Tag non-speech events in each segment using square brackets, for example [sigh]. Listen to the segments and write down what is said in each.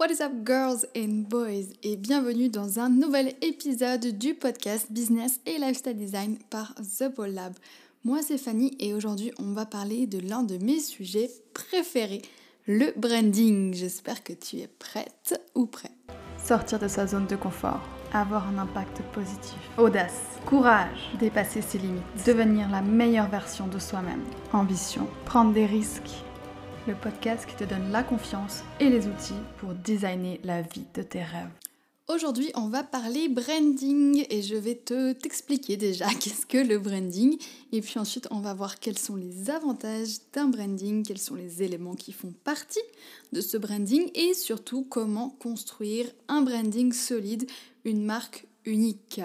What is up girls and boys? Et bienvenue dans un nouvel épisode du podcast Business et Lifestyle Design par The Ball Lab. Moi c'est Fanny et aujourd'hui on va parler de l'un de mes sujets préférés, le branding. J'espère que tu es prête ou prêt. Sortir de sa zone de confort, avoir un impact positif, audace, courage, dépasser ses limites, devenir la meilleure version de soi-même, ambition, prendre des risques le podcast qui te donne la confiance et les outils pour designer la vie de tes rêves. Aujourd'hui, on va parler branding et je vais te t'expliquer déjà [laughs] qu'est-ce que le branding et puis ensuite on va voir quels sont les avantages d'un branding, quels sont les éléments qui font partie de ce branding et surtout comment construire un branding solide, une marque unique.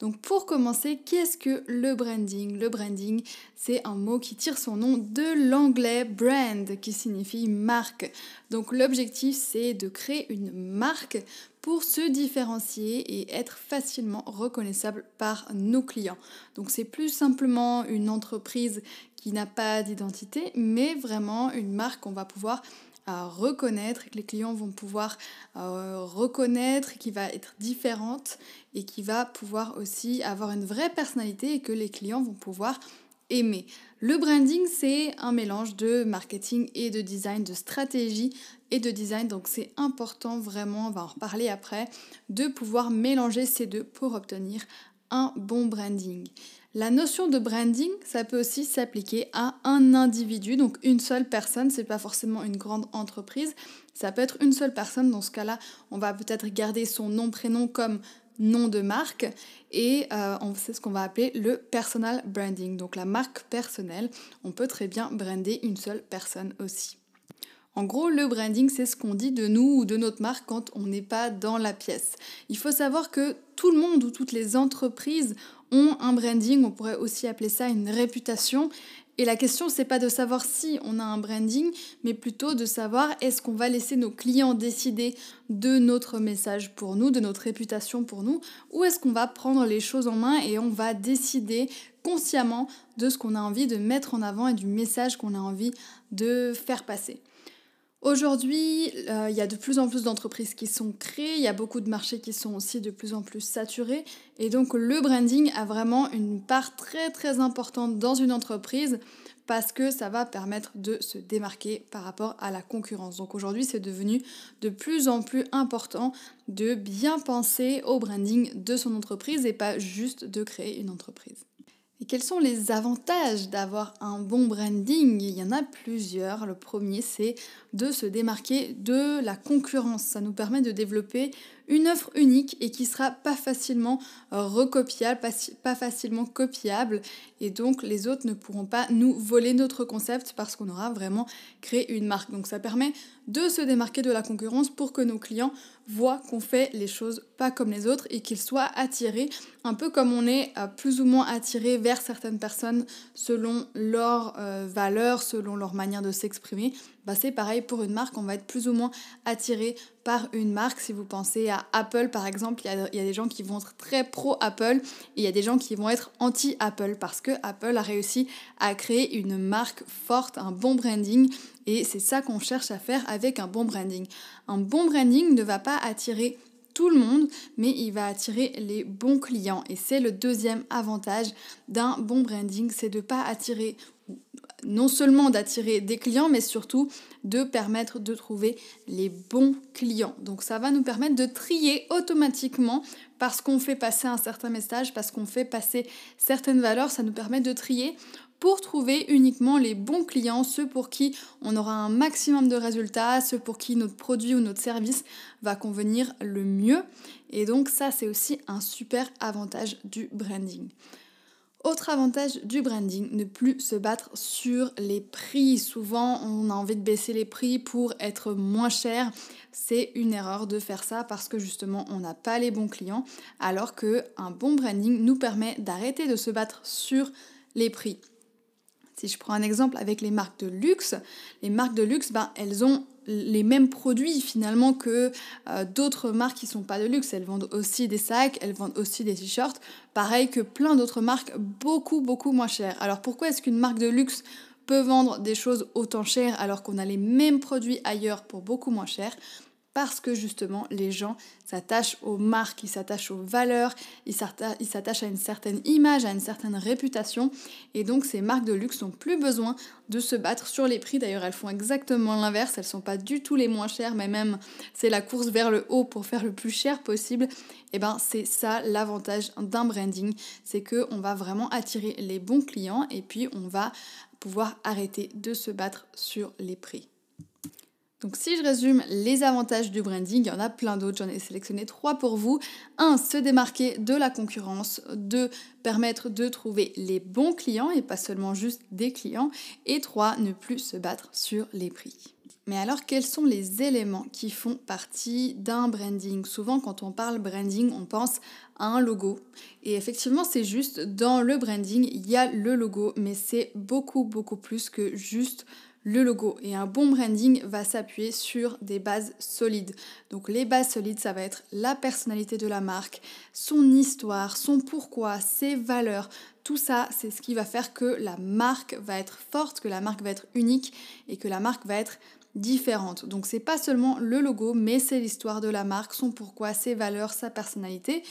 Donc pour commencer, qu'est-ce que le branding? Le branding, c'est un mot qui tire son nom de l'anglais brand, qui signifie marque. Donc l'objectif, c'est de créer une marque pour se différencier et être facilement reconnaissable par nos clients. Donc c'est plus simplement une entreprise qui n'a pas d'identité, mais vraiment une marque qu'on va pouvoir reconnaître, que les clients vont pouvoir euh, reconnaître, qui va être différente et qui va pouvoir aussi avoir une vraie personnalité et que les clients vont pouvoir aimer. Le branding, c'est un mélange de marketing et de design, de stratégie et de design. Donc c'est important vraiment, on va en reparler après, de pouvoir mélanger ces deux pour obtenir un bon branding. La notion de branding, ça peut aussi s'appliquer à un individu, donc une seule personne, c'est pas forcément une grande entreprise, ça peut être une seule personne. Dans ce cas-là, on va peut-être garder son nom prénom comme nom de marque et euh, c'est ce qu'on va appeler le personal branding, donc la marque personnelle. On peut très bien brander une seule personne aussi. En gros, le branding, c'est ce qu'on dit de nous ou de notre marque quand on n'est pas dans la pièce. Il faut savoir que tout le monde ou toutes les entreprises ont un branding, on pourrait aussi appeler ça une réputation. Et la question, c'est pas de savoir si on a un branding, mais plutôt de savoir est-ce qu'on va laisser nos clients décider de notre message pour nous, de notre réputation pour nous, ou est-ce qu'on va prendre les choses en main et on va décider consciemment de ce qu'on a envie de mettre en avant et du message qu'on a envie de faire passer. Aujourd'hui, euh, il y a de plus en plus d'entreprises qui sont créées, il y a beaucoup de marchés qui sont aussi de plus en plus saturés, et donc le branding a vraiment une part très très importante dans une entreprise parce que ça va permettre de se démarquer par rapport à la concurrence. Donc aujourd'hui, c'est devenu de plus en plus important de bien penser au branding de son entreprise et pas juste de créer une entreprise. Et quels sont les avantages d'avoir un bon branding? Il y en a plusieurs. Le premier, c'est de se démarquer de la concurrence. Ça nous permet de développer une offre unique et qui sera pas facilement euh, recopiable, pas, facilement copiable. Et donc les autres ne pourront pas nous voler notre concept parce qu'on aura vraiment créé une marque. Donc ça permet de se démarquer de la concurrence pour que nos clients voient qu'on fait les choses pas comme les autres et qu'ils soient attirés, un peu comme on est euh, plus ou moins attiré vers certaines personnes selon leurs euh, valeurs, selon leur manière de s'exprimer. Bah, c'est pareil pour une marque, on va être plus ou moins attiré par une marque. Si vous pensez à Apple par exemple, il y a, des gens qui vont être très pro Apple et il y a des gens qui vont être anti Apple parce que Apple a réussi à créer une marque forte, un bon branding et c'est ça qu'on cherche à faire avec un bon branding. Un bon branding ne va pas attirer tout le monde, mais il va attirer les bons clients. Et c'est le deuxième avantage d'un bon branding, c'est de ne pas attirer non seulement d'attirer des clients, mais surtout de permettre de trouver les bons clients. Donc ça va nous permettre de trier automatiquement parce qu'on fait passer un certain message, parce qu'on fait passer certaines valeurs, ça nous permet de trier pour trouver uniquement les bons clients, ceux pour qui on aura un maximum de résultats, ceux pour qui notre produit ou notre service va convenir le mieux. Et donc ça, c'est aussi un super avantage du branding. Autre avantage du branding, ne plus se battre sur les prix. Souvent, on a envie de baisser les prix pour être moins cher. C'est une erreur de faire ça parce que justement, on n'a pas les bons clients. Alors que un bon branding nous permet d'arrêter de se battre sur les prix. Si je prends un exemple avec les marques de luxe, les marques de luxe, ben, elles ont les mêmes produits finalement que euh, d'autres marques qui sont pas de luxe. Elles vendent aussi des sacs, elles vendent aussi des t-shirts, pareil que plein d'autres marques beaucoup beaucoup moins chères. Alors pourquoi est-ce qu'une marque de luxe peut vendre des choses autant chères alors qu'on a les mêmes produits ailleurs pour beaucoup moins cher parce que justement les gens s'attachent aux marques, ils s'attachent aux valeurs, ils s'attachent à une certaine image, à une certaine réputation. Et donc ces marques de luxe n'ont plus besoin de se battre sur les prix. D'ailleurs, elles font exactement l'inverse. Elles ne sont pas du tout les moins chères, mais même c'est la course vers le haut pour faire le plus cher possible. Et eh ben c'est ça l'avantage d'un branding, c'est que on va vraiment attirer les bons clients et puis on va pouvoir arrêter de se battre sur les prix. Donc si je résume les avantages du branding, il y en a plein d'autres, j'en ai sélectionné trois pour vous. Un, se démarquer de la concurrence. Deux, permettre de trouver les bons clients et pas seulement juste des clients. Et trois, ne plus se battre sur les prix. Mais alors quels sont les éléments qui font partie d'un branding? Souvent quand on parle branding, on pense à un logo. Et effectivement c'est juste, dans le branding, il y a le logo, mais c'est beaucoup beaucoup plus que juste le logo. Et un bon branding va s'appuyer sur des bases solides. Donc les bases solides, ça va être la personnalité de la marque, son histoire, son pourquoi, ses valeurs. Tout ça, c'est ce qui va faire que la marque va être forte, que la marque va être unique et que la marque va être différente. Donc c'est pas seulement le logo, mais c'est l'histoire de la marque, son pourquoi, ses valeurs, sa personnalité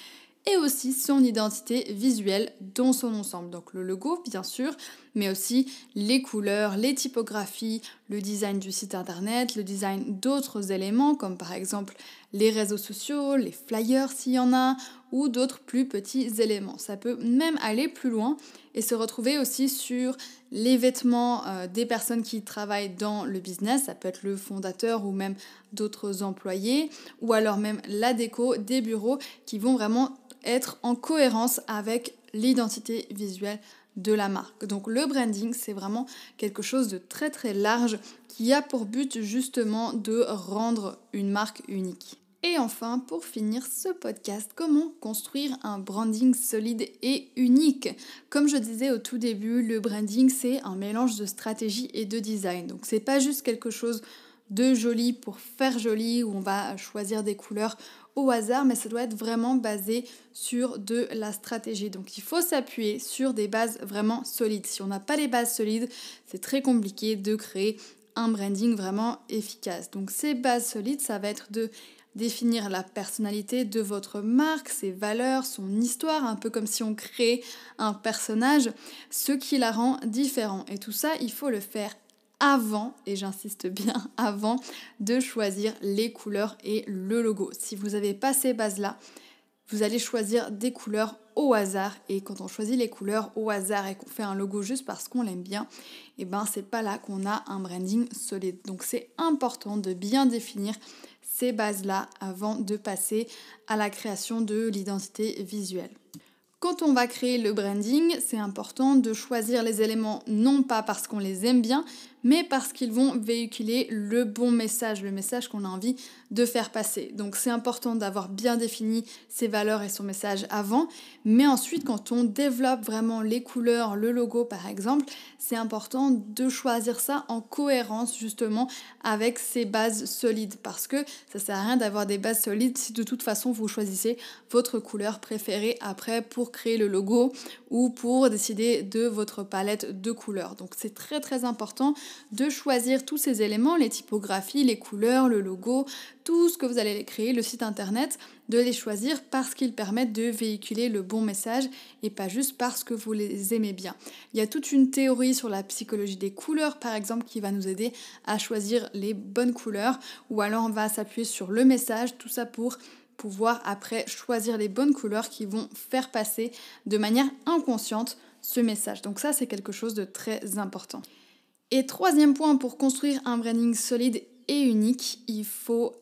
et aussi son identité visuelle dans son ensemble. Donc le logo bien sûr, mais aussi les couleurs, les typographies, le design du site internet, le design d'autres éléments comme par exemple les réseaux sociaux, les flyers s'il y en a, ou d'autres plus petits éléments. Ça peut même aller plus loin et se retrouver aussi sur les vêtements euh, des personnes qui travaillent dans le business, ça peut être le fondateur ou même d'autres employés, ou alors même la déco des bureaux qui vont vraiment être en cohérence avec l'identité visuelle de la marque. Donc le branding, c'est vraiment quelque chose de très très large qui a pour but justement de rendre une marque unique. Et enfin, pour finir ce podcast, comment construire un branding solide et unique? Comme je disais au tout début, le branding c'est un mélange de stratégie et de design. Donc c'est pas juste quelque chose de joli pour faire joli où on va choisir des couleurs au hasard, mais ça doit être vraiment basé sur de la stratégie. Donc il faut s'appuyer sur des bases vraiment solides. Si on n'a pas les bases solides, c'est très compliqué de créer un branding vraiment efficace. Donc ces bases solides, ça va être de définir la personnalité de votre marque, ses valeurs, son histoire, un peu comme si on crée un personnage, ce qui la rend différent. Et tout ça, il faut le faire avant, et j'insiste bien [laughs] avant, de choisir les couleurs et le logo. Si vous n'avez pas ces bases-là, vous allez choisir des couleurs au hasard. Et quand on choisit les couleurs au hasard et qu'on fait un logo juste parce qu'on l'aime bien, et eh ben c'est pas là qu'on a un branding solide. Donc c'est important de bien définir ces bases-là avant de passer à la création de l'identité visuelle. Quand on va créer le branding, c'est important de choisir les éléments non pas parce qu'on les aime bien, mais parce qu'ils vont véhiculer le bon message, le message qu'on a envie de faire passer. Donc c'est important d'avoir bien défini ses valeurs et son message avant, mais ensuite quand on développe vraiment les couleurs, le logo par exemple, c'est important de choisir ça en cohérence justement avec ses bases solides parce que ça sert à rien d'avoir des bases solides si de toute façon vous choisissez votre couleur préférée après pour créer le logo ou pour décider de votre palette de couleurs. Donc c'est très très important de choisir tous ces éléments, les typographies, les couleurs, le logo, tout ce que vous allez créer, le site internet, de les choisir parce qu'ils permettent de véhiculer le bon message et pas juste parce que vous les aimez bien. Il y a toute une théorie sur la psychologie des couleurs par exemple qui va nous aider à choisir les bonnes couleurs ou alors on va s'appuyer sur le message, tout ça pour pouvoir après choisir les bonnes couleurs qui vont faire passer de manière inconsciente ce message. Donc ça c'est quelque chose de très important. Et troisième point, pour construire un branding solide et unique, il faut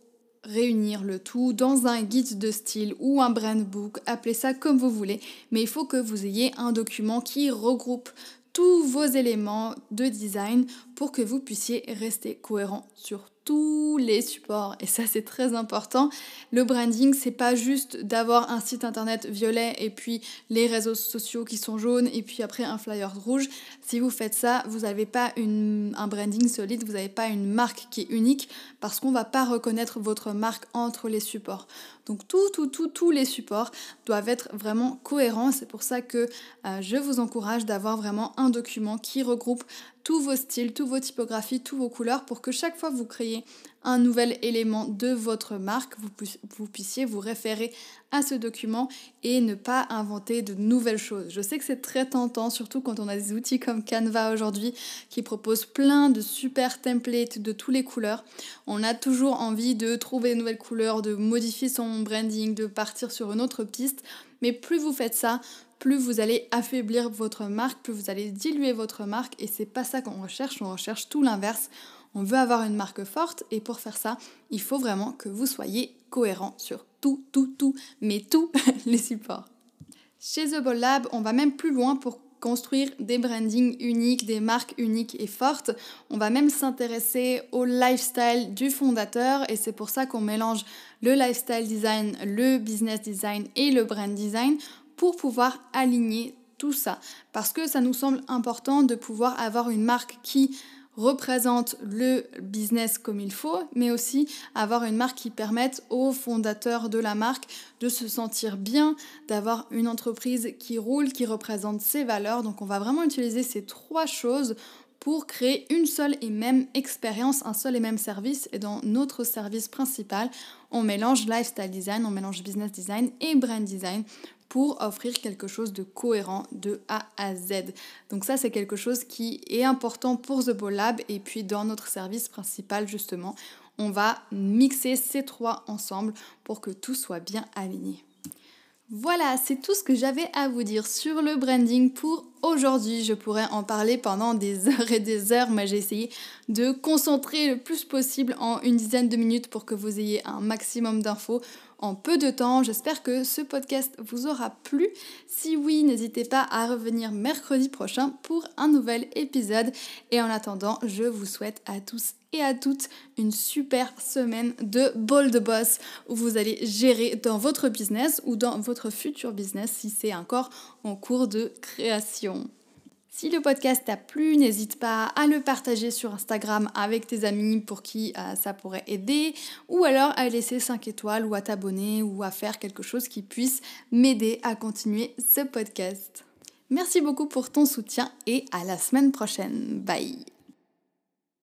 réunir le tout dans un guide de style ou un brand book, appelez ça comme vous voulez, mais il faut que vous ayez un document qui regroupe tous vos éléments de design pour que vous puissiez rester cohérent sur tous les supports et ça c'est très important. Le branding c'est pas juste d'avoir un site internet violet et puis les réseaux sociaux qui sont jaunes et puis après un flyer rouge. Si vous faites ça, vous n'avez pas un branding solide, vous n'avez pas une marque qui est unique parce qu'on va pas reconnaître votre marque entre les supports. Donc tout, tout, tout, tous les supports doivent être vraiment cohérents. C'est pour ça que euh, je vous encourage d'avoir vraiment un document qui regroupe tous vos styles, tous vos typographies, tous vos couleurs pour que chaque fois vous créez un nouvel élément de votre marque, vous, vous, puissiez vous référer à ce document et ne pas inventer de nouvelles choses. Je sais que c'est très tentant, surtout quand on a des outils comme Canva aujourd'hui qui proposent plein de super templates de toutes les couleurs. On a toujours envie de trouver de nouvelles couleurs, de modifier son branding, de partir sur une autre piste. Mais plus vous faites ça, plus vous allez affaiblir votre marque, plus vous allez diluer votre marque et c'est pas ça qu'on recherche, on recherche tout l'inverse. On veut avoir une marque forte et pour faire ça, il faut vraiment que vous soyez cohérent sur tout, tout, tout, mais tous [laughs] les supports. Chez The Ball Lab, on va même plus loin pour construire des brandings uniques, des marques uniques et fortes. On va même s'intéresser au lifestyle du fondateur et c'est pour ça qu'on mélange le lifestyle design, le business design et le brand design pour pouvoir aligner tout ça. Parce que ça nous semble important de pouvoir avoir une marque qui représente le business comme il faut, mais aussi avoir une marque qui permette aux fondateurs de la marque de se sentir bien, d'avoir une entreprise qui roule, qui représente ses valeurs. Donc on va vraiment utiliser ces trois choses pour créer une seule et même expérience, un seul et même service. Et dans notre service principal, on mélange lifestyle design, on mélange business design et brand design pour offrir quelque chose de cohérent de A à Z. Donc ça, c'est quelque chose qui est important pour The Ball Lab et puis dans notre service principal, justement, on va mixer ces trois ensemble pour que tout soit bien aligné. Voilà, c'est tout ce que j'avais à vous dire sur le branding pour aujourd'hui. Je pourrais en parler pendant des [laughs] heures et des heures, mais j'ai essayé de concentrer le plus possible en une dizaine de minutes pour que vous ayez un maximum d'infos en peu de temps. J'espère que ce podcast vous aura plu. Si oui, n'hésitez pas à revenir mercredi prochain pour un nouvel épisode. Et en attendant, je vous souhaite à tous et à toutes une super semaine de bol de boss où vous allez gérer dans votre business ou dans votre futur business si c'est encore en cours de création. Si le podcast t'a plu, n'hésite pas à le partager sur Instagram avec tes amis pour qui euh, ça pourrait aider, ou alors à laisser 5 étoiles ou à t'abonner ou à faire quelque chose qui puisse m'aider à continuer ce podcast. Merci beaucoup pour ton soutien et à la semaine prochaine. Bye